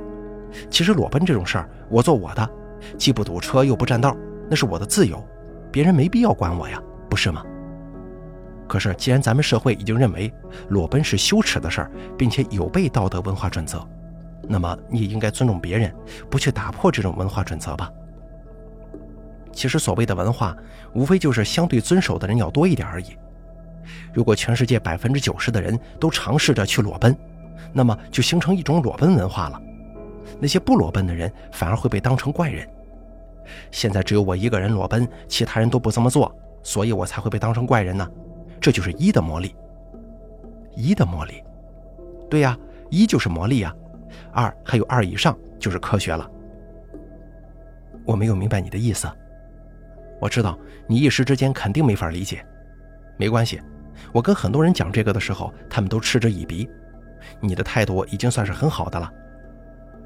其实裸奔这种事儿，我做我的，既不堵车又不占道，那是我的自由，别人没必要管我呀，不是吗？可是既然咱们社会已经认为裸奔是羞耻的事儿，并且有悖道德文化准则，那么你也应该尊重别人，不去打破这种文化准则吧。其实所谓的文化，无非就是相对遵守的人要多一点而已。如果全世界百分之九十的人都尝试着去裸奔，那么就形成一种裸奔文化了。那些不裸奔的人反而会被当成怪人。现在只有我一个人裸奔，其他人都不这么做，所以我才会被当成怪人呢。这就是一的魔力。一的魔力，对呀，一就是魔力呀。二还有二以上就是科学了。我没有明白你的意思。我知道你一时之间肯定没法理解，没关系。我跟很多人讲这个的时候，他们都嗤之以鼻。你的态度已经算是很好的了。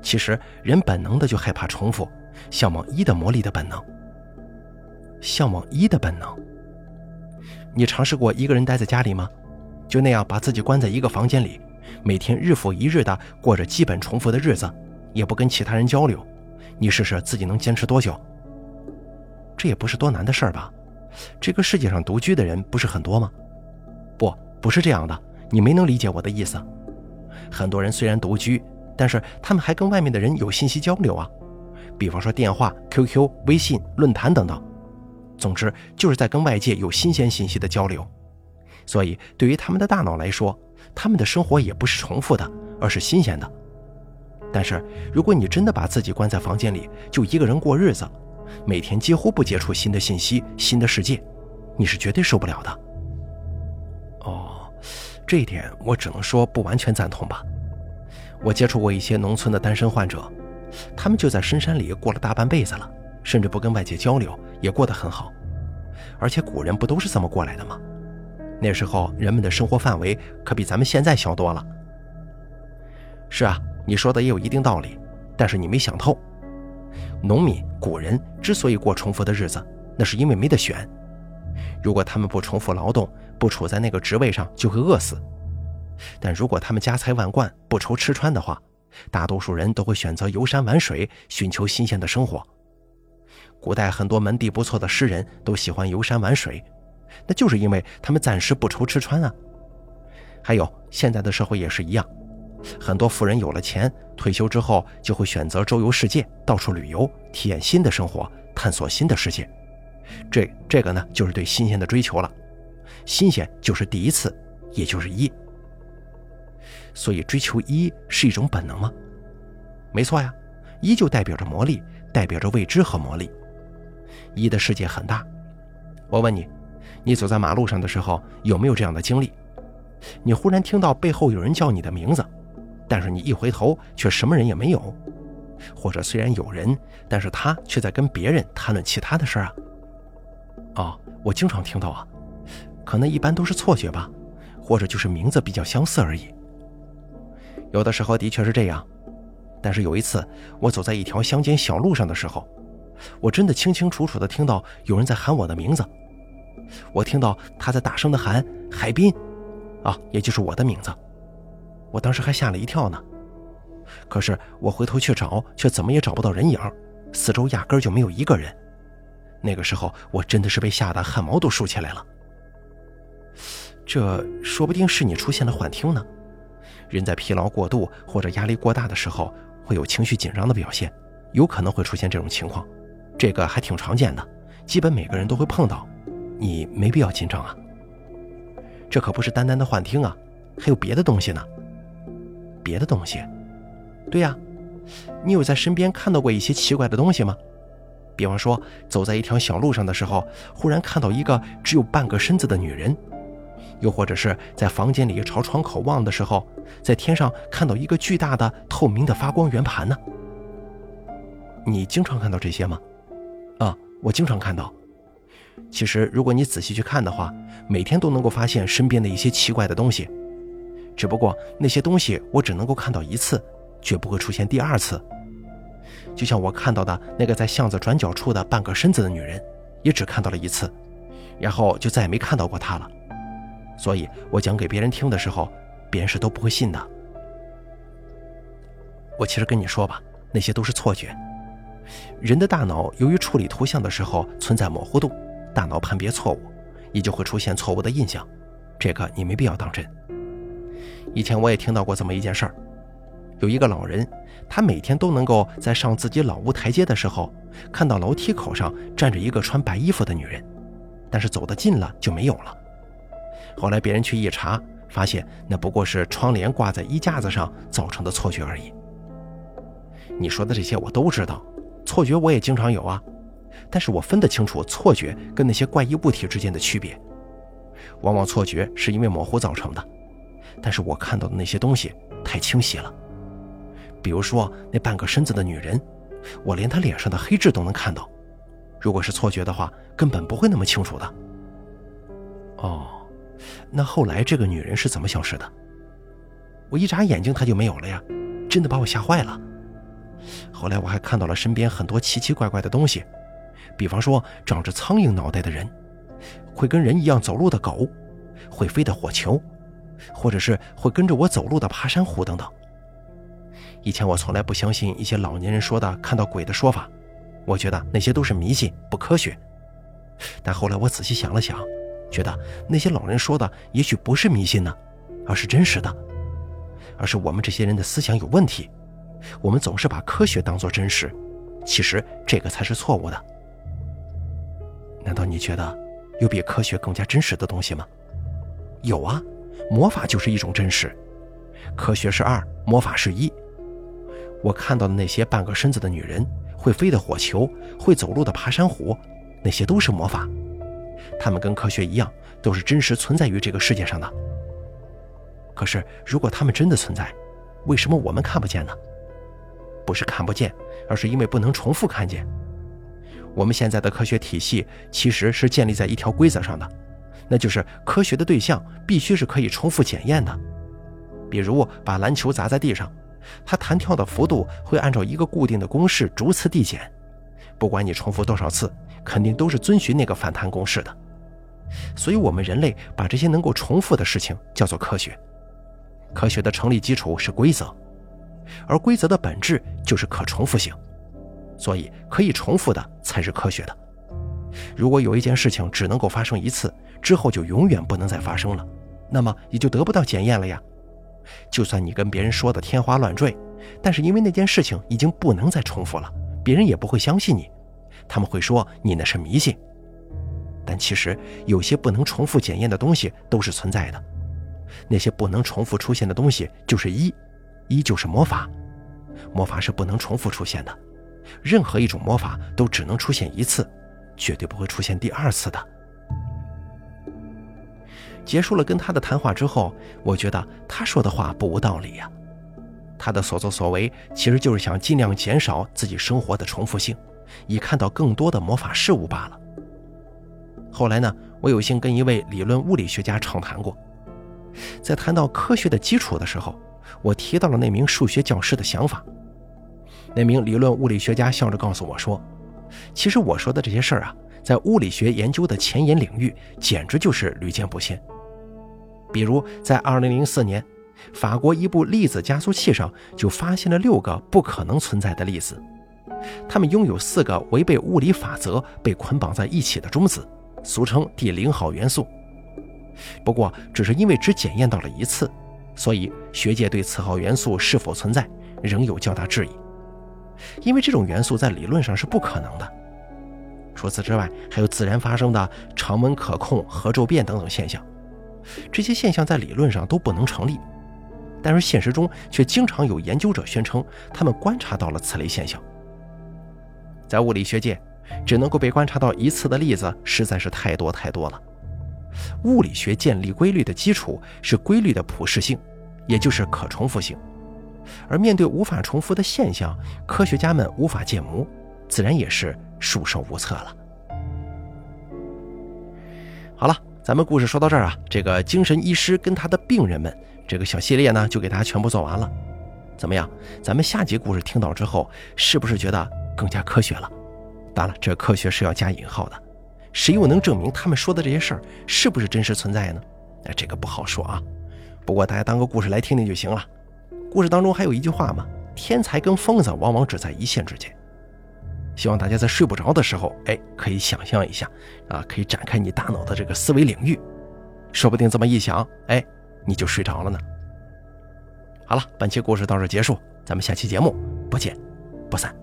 其实人本能的就害怕重复，向往一的魔力的本能。向往一的本能。你尝试过一个人待在家里吗？就那样把自己关在一个房间里，每天日复一日的过着基本重复的日子，也不跟其他人交流。你试试自己能坚持多久？这也不是多难的事儿吧？这个世界上独居的人不是很多吗？不，不是这样的，你没能理解我的意思。很多人虽然独居，但是他们还跟外面的人有信息交流啊，比方说电话、QQ、微信、论坛等等。总之，就是在跟外界有新鲜信息的交流。所以，对于他们的大脑来说，他们的生活也不是重复的，而是新鲜的。但是，如果你真的把自己关在房间里，就一个人过日子，每天几乎不接触新的信息、新的世界，你是绝对受不了的。哦，这一点我只能说不完全赞同吧。我接触过一些农村的单身患者，他们就在深山里过了大半辈子了，甚至不跟外界交流，也过得很好。而且古人不都是这么过来的吗？那时候人们的生活范围可比咱们现在小多了。是啊。你说的也有一定道理，但是你没想透。农民古人之所以过重复的日子，那是因为没得选。如果他们不重复劳动，不处在那个职位上，就会饿死。但如果他们家财万贯，不愁吃穿的话，大多数人都会选择游山玩水，寻求新鲜的生活。古代很多门第不错的诗人都喜欢游山玩水，那就是因为他们暂时不愁吃穿啊。还有现在的社会也是一样。很多富人有了钱，退休之后就会选择周游世界，到处旅游，体验新的生活，探索新的世界。这这个呢，就是对新鲜的追求了。新鲜就是第一次，也就是一。所以追求一是一种本能吗？没错呀，一就代表着魔力，代表着未知和魔力。一的世界很大。我问你，你走在马路上的时候有没有这样的经历？你忽然听到背后有人叫你的名字。但是你一回头，却什么人也没有，或者虽然有人，但是他却在跟别人谈论其他的事儿啊。哦，我经常听到啊，可能一般都是错觉吧，或者就是名字比较相似而已。有的时候的确是这样，但是有一次我走在一条乡间小路上的时候，我真的清清楚楚的听到有人在喊我的名字，我听到他在大声的喊“海滨”，啊，也就是我的名字。我当时还吓了一跳呢，可是我回头去找，却怎么也找不到人影，四周压根就没有一个人。那个时候，我真的是被吓得汗毛都竖起来了。这说不定是你出现了幻听呢。人在疲劳过度或者压力过大的时候，会有情绪紧张的表现，有可能会出现这种情况，这个还挺常见的，基本每个人都会碰到。你没必要紧张啊，这可不是单单的幻听啊，还有别的东西呢。别的东西，对呀，你有在身边看到过一些奇怪的东西吗？比方说，走在一条小路上的时候，忽然看到一个只有半个身子的女人；又或者是在房间里朝窗口望的时候，在天上看到一个巨大的透明的发光圆盘呢？你经常看到这些吗？我经常看到。其实，如果你仔细去看的话，每天都能够发现身边的一些奇怪的东西。只不过那些东西我只能够看到一次，绝不会出现第二次。就像我看到的那个在巷子转角处的半个身子的女人，也只看到了一次，然后就再也没看到过她了。所以我讲给别人听的时候，别人是都不会信的。我其实跟你说吧，那些都是错觉。人的大脑由于处理图像的时候存在模糊度，大脑判别错误，也就会出现错误的印象。这个你没必要当真。以前我也听到过这么一件事儿，有一个老人，他每天都能够在上自己老屋台阶的时候，看到楼梯口上站着一个穿白衣服的女人，但是走得近了就没有了。后来别人去一查，发现那不过是窗帘挂在衣架子上造成的错觉而已。你说的这些我都知道，错觉我也经常有啊，但是我分得清楚错觉跟那些怪异物体之间的区别。往往错觉是因为模糊造成的。但是我看到的那些东西太清晰了，比如说那半个身子的女人，我连她脸上的黑痣都能看到。如果是错觉的话，根本不会那么清楚的。哦，那后来这个女人是怎么消失的？我一眨眼睛她就没有了呀，真的把我吓坏了。后来我还看到了身边很多奇奇怪怪的东西，比方说长着苍蝇脑袋的人，会跟人一样走路的狗，会飞的火球。或者是会跟着我走路的爬山虎等等。以前我从来不相信一些老年人说的看到鬼的说法，我觉得那些都是迷信不科学。但后来我仔细想了想，觉得那些老人说的也许不是迷信呢，而是真实的，而是我们这些人的思想有问题。我们总是把科学当作真实，其实这个才是错误的。难道你觉得有比科学更加真实的东西吗？有啊。魔法就是一种真实，科学是二，魔法是一。我看到的那些半个身子的女人，会飞的火球，会走路的爬山虎，那些都是魔法。它们跟科学一样，都是真实存在于这个世界上的。可是，如果它们真的存在，为什么我们看不见呢？不是看不见，而是因为不能重复看见。我们现在的科学体系其实是建立在一条规则上的，那就是科学的对象必须是可以重复检验的。比如把篮球砸在地上，它弹跳的幅度会按照一个固定的公式逐次递减，不管你重复多少次，肯定都是遵循那个反弹公式的。所以，我们人类把这些能够重复的事情叫做科学。科学的成立基础是规则，而规则的本质就是可重复性。所以，可以重复的才是科学的。如果有一件事情只能够发生一次，之后就永远不能再发生了，那么也就得不到检验了呀。就算你跟别人说的天花乱坠，但是因为那件事情已经不能再重复了，别人也不会相信你，他们会说你那是迷信。但其实有些不能重复检验的东西都是存在的，那些不能重复出现的东西就是一，依旧是魔法，魔法是不能重复出现的。任何一种魔法都只能出现一次，绝对不会出现第二次的。结束了跟他的谈话之后，我觉得他说的话不无道理呀。他的所作所为其实就是想尽量减少自己生活的重复性，以看到更多的魔法事物罢了。后来呢，我有幸跟一位理论物理学家畅谈过，在谈到科学的基础的时候，我提到了那名数学教师的想法。那名理论物理学家笑着告诉我说：“其实我说的这些事儿啊，在物理学研究的前沿领域，简直就是屡见不鲜。比如，在2004年，法国一部粒子加速器上就发现了六个不可能存在的粒子，它们拥有四个违背物理法则被捆绑在一起的中子，俗称第零号元素。不过，只是因为只检验到了一次，所以学界对此号元素是否存在仍有较大质疑。”因为这种元素在理论上是不可能的。除此之外，还有自然发生的常温可控核骤变等等现象，这些现象在理论上都不能成立。但是现实中却经常有研究者宣称他们观察到了此类现象。在物理学界，只能够被观察到一次的例子实在是太多太多了。物理学建立规律的基础是规律的普适性，也就是可重复性。而面对无法重复的现象，科学家们无法建模，自然也是束手无策了。好了，咱们故事说到这儿啊，这个精神医师跟他的病人们这个小系列呢，就给大家全部做完了。怎么样？咱们下集故事听到之后，是不是觉得更加科学了？当然了，这科学是要加引号的。谁又能证明他们说的这些事儿是不是真实存在呢？哎，这个不好说啊。不过大家当个故事来听听就行了。故事当中还有一句话嘛，天才跟疯子往往只在一线之间。希望大家在睡不着的时候，哎，可以想象一下，啊，可以展开你大脑的这个思维领域，说不定这么一想，哎，你就睡着了呢。好了，本期故事到这结束，咱们下期节目不见不散。